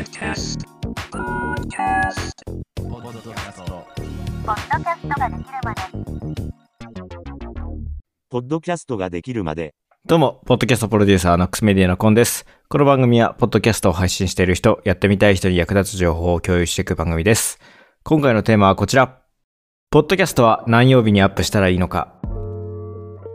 Podcast. Podcast. ポッドキャストポッドキャストができるまでポッドキャストができるまで、どうも、ポッドキャストプロデューサー、ノックスメディアのコンです。この番組は、ポッドキャストを配信している人、やってみたい人に役立つ情報を共有していく番組です。今回のテーマはこちら。ポッドキャストは何曜日にアップしたらいいのか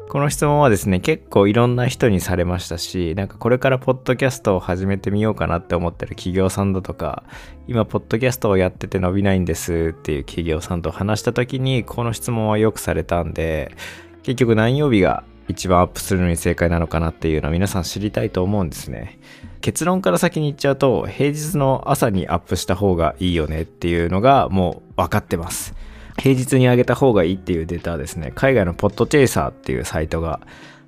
この質問はですね、結構いろんな人にされましたし、なんかこれからポッドキャストを始めてみようかなって思ってる企業さんだとか、今ポッドキャストをやってて伸びないんですっていう企業さんと話した時に、この質問はよくされたんで、結局何曜日が一番アップするのに正解なのかなっていうのは皆さん知りたいと思うんですね。結論から先に言っちゃうと、平日の朝にアップした方がいいよねっていうのがもう分かってます。平日に上げた方がいいっていうデータはですね、海外のポッドチェイサーっていうサイトが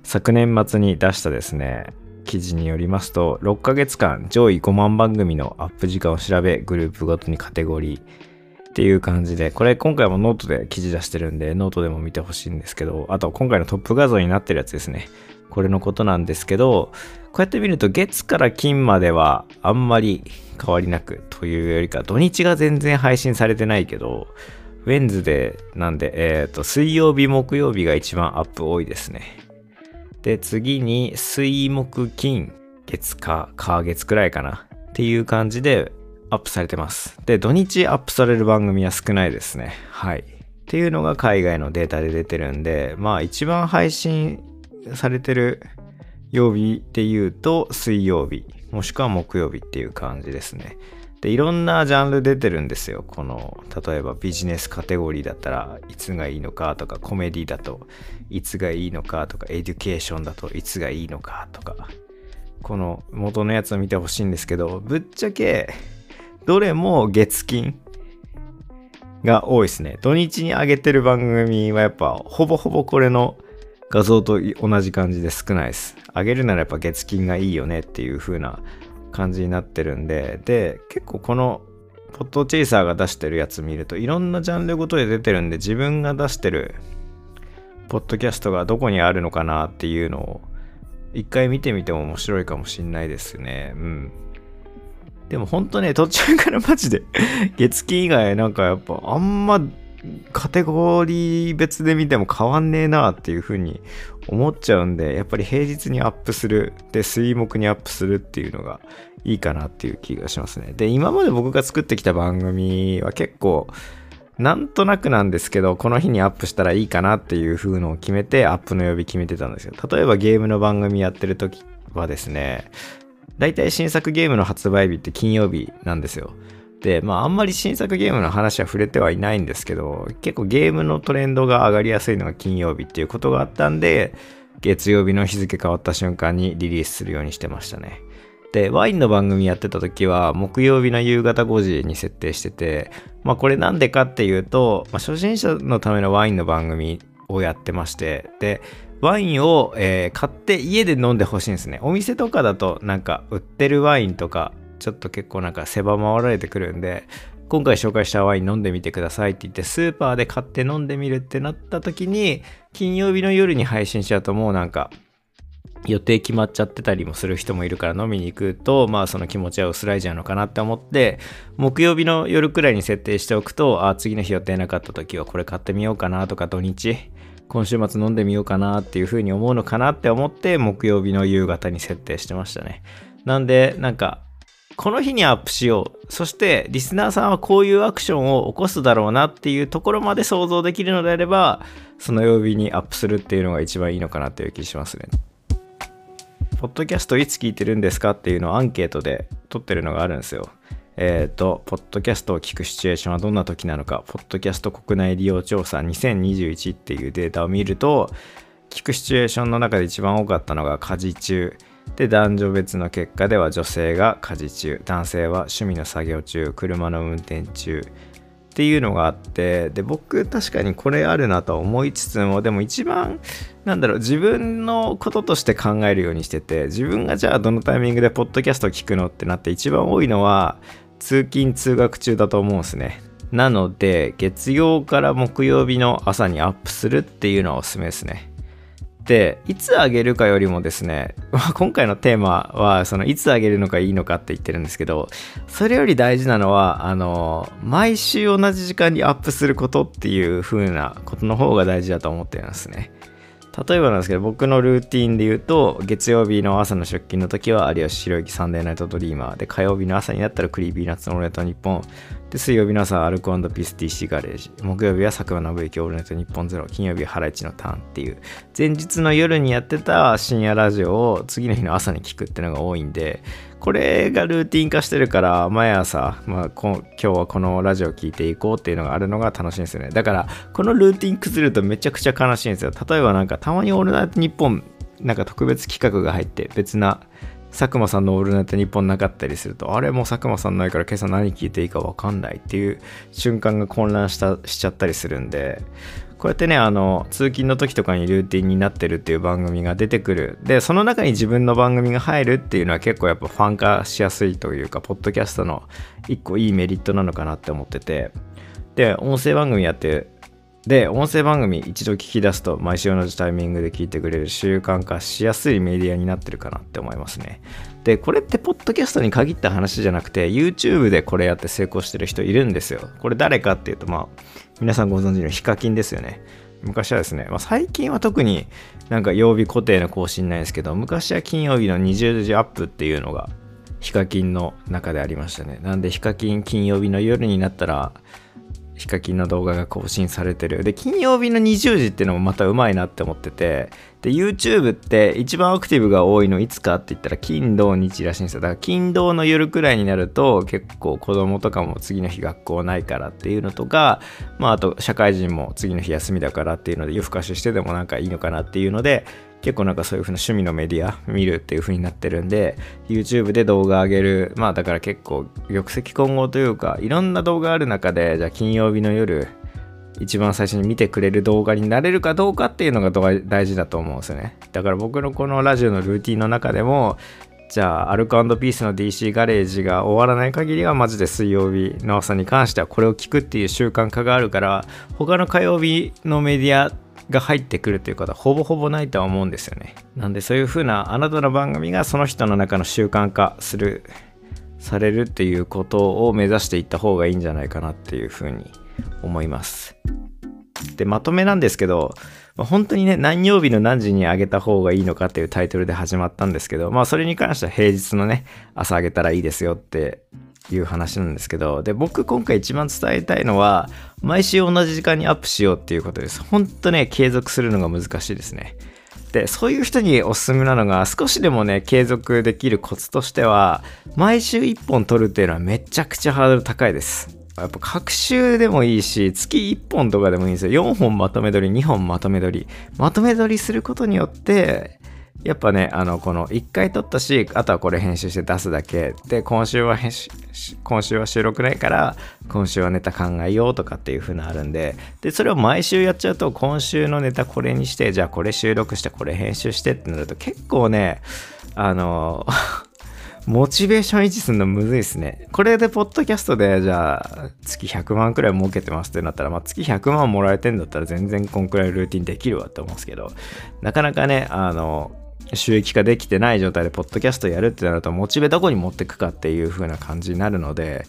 昨年末に出したですね、記事によりますと、6ヶ月間上位5万番組のアップ時間を調べ、グループごとにカテゴリーっていう感じで、これ今回もノートで記事出してるんで、ノートでも見てほしいんですけど、あと今回のトップ画像になってるやつですね。これのことなんですけど、こうやって見ると月から金まではあんまり変わりなくというよりか、土日が全然配信されてないけど、 Wednesday なんで、えっ、と、水曜日、木曜日が一番アップ多いですね。で、次に水木金、月か、火月くらいかな。っていう感じでアップされてます。で、土日アップされる番組は少ないですね。はい。っていうのが海外のデータで出てるんで、まあ一番配信されてる曜日っていうと水曜日、もしくは木曜日っていう感じですね。で、いろんなジャンル出てるんですよ。この、例えばビジネスカテゴリーだったらいつがいいのかとか、コメディだといつがいいのかとか、 education だといつがいいのかとか、この元のやつを見てほしいんですけど、ぶっちゃけ、どれも月金が多いですね。土日に上げてる番組はやっぱほぼほぼこれの画像と同じ感じで少ないです。上げるならやっぱ月金がいいよねっていう風な感じになってるんで、で、結構この Podchaser が出してるやつ見るといろんなジャンルごとで出てるんで自分が出してるポッドキャストがどこにあるのかなっていうのを一回見てみても面白いかもしんないですね。うん。でも本当ね、途中からマジで月 金以外なんかやっぱあんまカテゴリー別で見ても変わんねえなっていう風に思っちゃうんで、やっぱり平日にアップする、で、水木にアップするっていうのがいいかなっていう気がしますね。で、今まで僕が作ってきた番組は結構、なんとなくなんですけど、この日にアップしたらいいかなっていう風のを決めて、アップの曜日決めてたんですよ。例えばゲームの番組やってる時はですね、大体新作ゲームの発売日って金曜日なんですよ。まああんまり新作ゲームの話は触れてはいないんですけど、結構ゲームのトレンドが上がりやすいのが金曜日っていうことがあったんで、月曜日の日付変わった瞬間にリリースするようにしてましたね。で、ワインの番組やってた時は、木曜日の夕方5時に設定してて、まあこれなんでかっていうと、まあ、初心者のためのワインの番組をやってまして、で、ワインを、えー買って家で飲んでほしいんですね。お店とかだとなんか売ってるワインとか、ちょっと結構なんか狭まられてくるんで、今回紹介したワイン飲んでみてくださいって言ってスーパーで買って飲んでみるってなった時に金曜日の夜に配信しちゃうともうなんか予定決まっちゃってたりもする人もいるから飲みに行くとまあその気持ちは薄らいじゃうのかなって思って木曜日の夜くらいに設定しておくとあ次の日予定なかった時はこれ買ってみようかなとか土日今週末飲んでみようかなっていう風に思うのかなって思って木曜日の夕方に設定してましたね。なんでなんかこの日にアップしよう。そして、リスナーさんはこういうアクションを起こすだろうなっていうところまで想像できるのであれば、その曜日にアップするっていうのが一番いいのかなっていう気しますね。ポッドキャストいつ聞いてるんですかっていうのをアンケートで取ってるのがあるんですよ。えっ、と、ポッドキャストを聞くシチュエーションはどんな時なのか、ポッドキャスト国内利用調査2021っていうデータを見ると、聞くシチュエーションの中で一番多かったのが家事中。で、男女別の結果では女性が家事中、男性は趣味の作業中、車の運転中っていうのがあって、で、僕確かにこれあるなと思いつつも、でも一番、なんだろう、自分のこととして考えるようにしてて、自分がじゃあどのタイミングでポッドキャストを聞くのってなって一番多いのは、通勤通学中だと思うんですね。なので、月曜から木曜日の朝にアップするっていうのはおすすめですね。でいつあげるかよりもですね 今回のテーマはそのいつあげるのかいいのかって言ってるんですけどそれより大事なのはあの毎週同じ時間にアップすることっていう風なことの方が大事だと思ってるんですね。例えばなんですけど僕のルーティンで言うと月曜日の朝の出勤の時は有吉弘行サンデーナイトドリーマーで火曜日の朝になったら Creepy Nuts のオールナイトニッポン。で水曜日の朝はアルコピース TC ガレージ木曜日は佐久間宣行オールナイトニッポンゼロ金曜日はハライチのターンっていう前日の夜にやってた深夜ラジオを次の日の朝に聞くっていうのが多いんでこれがルーティン化してるから毎朝、まあ、今日はこのラジオ聞いていこうっていうのがあるのが楽しいんですよね。だからこのルーティン崩れるとめちゃくちゃ悲しいんですよ。例えばなんかたまにオールナイトニッポンなんか特別企画が入って別な佐久間さんのオールナイトニッポンなかったりするとあれもう佐久間さんないから今朝何聞いていいか分かんないっていう瞬間が混乱したしちゃったりするんでこうやってね、あの、通勤の時とかにルーティンになってるっていう番組が出てくる。で、その中に自分の番組が入るっていうのは結構やっぱファン化しやすいというか、ポッドキャストの一個いいメリットなのかなって思ってて。で、音声番組やってで、音声番組一度聞き出すと毎週同じタイミングで聞いてくれる習慣化しやすいメディアになってるかなって思いますね。で、これってポッドキャストに限った話じゃなくて YouTube でこれやって成功してる人いるんですよ。これ誰かっていうと、まあ、皆さんご存知のヒカキンですよね。昔はですね、まあ、最近は特になんか曜日固定の更新ないですけど、昔は金曜日の20時アップっていうのがヒカキンの中でありましたね。なんでヒカキン金曜日の夜になったらヒカキンの動画が更新されてる。で、金曜日の20時っていうのもまたうまいなって思ってて、で、YouTube って一番アクティブが多いのいつかって言ったら金土日らしいんですよ。だから金土の夜くらいになると結構子供とかも次の日学校ないからっていうのとか、まああと社会人も次の日休みだからっていうので夜更かししてでもなんかいいのかなっていうので、結構なんかそういう風な趣味のメディア見るっていう風になってるんで YouTube で動画上げるまあだから結構玉石混合というかいろんな動画ある中でじゃあ金曜日の夜一番最初に見てくれる動画になれるかどうかっていうのが大事だと思うんですよね。だから僕のこのラジオのルーティンの中でもじゃあアルコピースの DC ガレージが終わらない限りはマジで水曜日の朝に関してはこれを聞くっていう習慣化があるから他の火曜日のメディアが入ってくるという方ほぼほぼないとは思うんですよね。なんでそういう風なあなたの番組がその人の中の習慣化するされるっていうことを目指していった方がいいんじゃないかなっていう風に思います。でまとめなんですけど本当にね何曜日の何時に上げた方がいいのかっていうタイトルで始まったんですけどまあそれに関しては平日のね朝上げたらいいですよっていう話なんですけど、で、僕今回一番伝えたいのは、毎週同じ時間にアップしようっていうことです。ほんとね、継続するのが難しいですね。で、そういう人におすすめなのが、少しでもね、継続できるコツとしては、毎週1本撮るっていうのはめちゃくちゃハードル高いです。やっぱ各週でもいいし、月1本とかでもいいんですよ。4本まとめ撮り、2本まとめ撮り。まとめ撮りすることによって、やっぱね、あの、この1回撮ったし、あとはこれ編集して出すだけ。で、今週は編集、今週は収録ないから、今週はネタ考えようとかっていう風なあるんで、で、それを毎週やっちゃうと、今週のネタこれにして、じゃあこれ収録して、これ編集してってなると結構ね、あの、モチベーション維持するのむずいですね。これでポッドキャストでじゃあ月100万くらい儲けてますってなったら、まあ、月100万もらえてんだったら全然こんくらいルーティンできるわって思うんですけど、なかなかね、あの、収益化できてない状態でポッドキャストやるってなるとモチベどこに持ってくかっていう風な感じになるので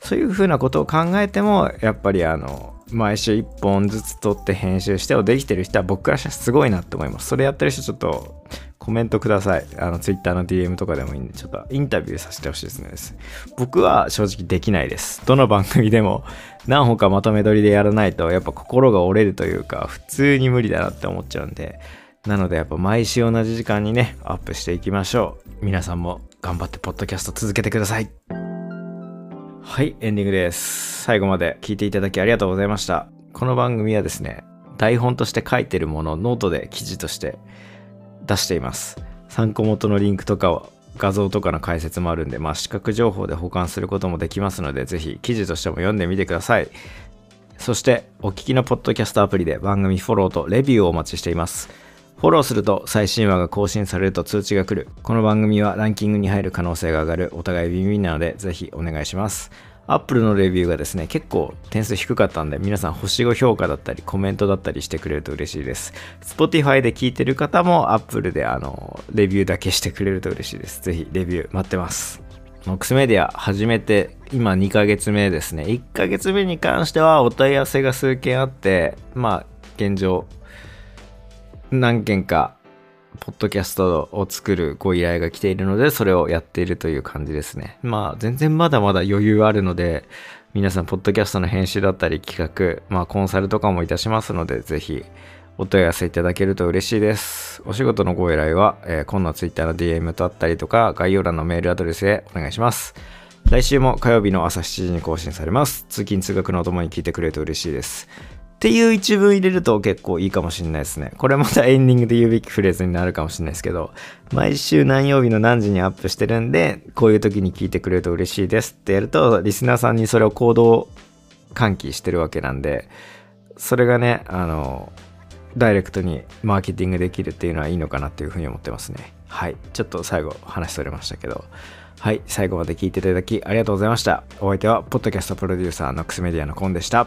そういう風なことを考えてもやっぱりあの毎週1本ずつ撮って編集してをできてる人は僕らしたらすごいなって思います。それやってる人ちょっとコメントください。あの Twitter の DM とかでもいいんでちょっとインタビューさせてほしいですね。僕は正直できないです。どの番組でも何本かまとめ撮りでやらないとやっぱ心が折れるというか普通に無理だなって思っちゃうんでなのでやっぱ毎週同じ時間にね、アップしていきましょう。皆さんも頑張ってポッドキャスト続けてください。はい、エンディングです。最後まで聞いていただきありがとうございました。この番組はですね、台本として書いてるものをノートで記事として出しています。参考元のリンクとかを画像とかの解説もあるんで、まあ、視覚情報で補完することもできますので、ぜひ記事としても読んでみてください。そして、お聞きのポッドキャストアプリで番組フォローとレビューをお待ちしています。フォローすると最新話が更新されると通知が来る。この番組はランキングに入る可能性が上がるお互いビンビンなのでぜひお願いします。Apple のレビューがですね、結構点数低かったんで、皆さん星5評価だったり、コメントだったりしてくれると嬉しいです。Spotify で聞いてる方も Apple であの、レビューだけしてくれると嬉しいです。ぜひレビュー待ってます。ノックスメディア始めて今2ヶ月目ですね。1ヶ月目に関してはお問い合わせが数件あって、まあ現状何件かポッドキャストを作るご依頼が来ているので、それをやっているという感じですね。まあ、全然まだまだ余裕あるので、皆さん、ポッドキャストの編集だったり企画、まあ、コンサルとかもいたしますので、ぜひ、お問い合わせいただけると嬉しいです。お仕事のご依頼は、えー今度は Twitter の DM とあったりとか、概要欄のメールアドレスへお願いします。来週も火曜日の朝7時に更新されます。通勤通学のお供に聞いてくれると嬉しいです。っていう一文入れると結構いいかもしれないですね。これまたエンディングで言うべきフレーズになるかもしれないですけど、毎週何曜日の何時にアップしてるんで、こういう時に聞いてくれると嬉しいですってやると、リスナーさんにそれを行動喚起してるわけなんで、それがね、あの、ダイレクトにマーケティングできるっていうのはいいのかなっていうふうに思ってますね。はい。ちょっと最後話それましたけど。はい。最後まで聞いていただきありがとうございました。お相手は、ポッドキャストプロデューサーのクスメディアのコンでした。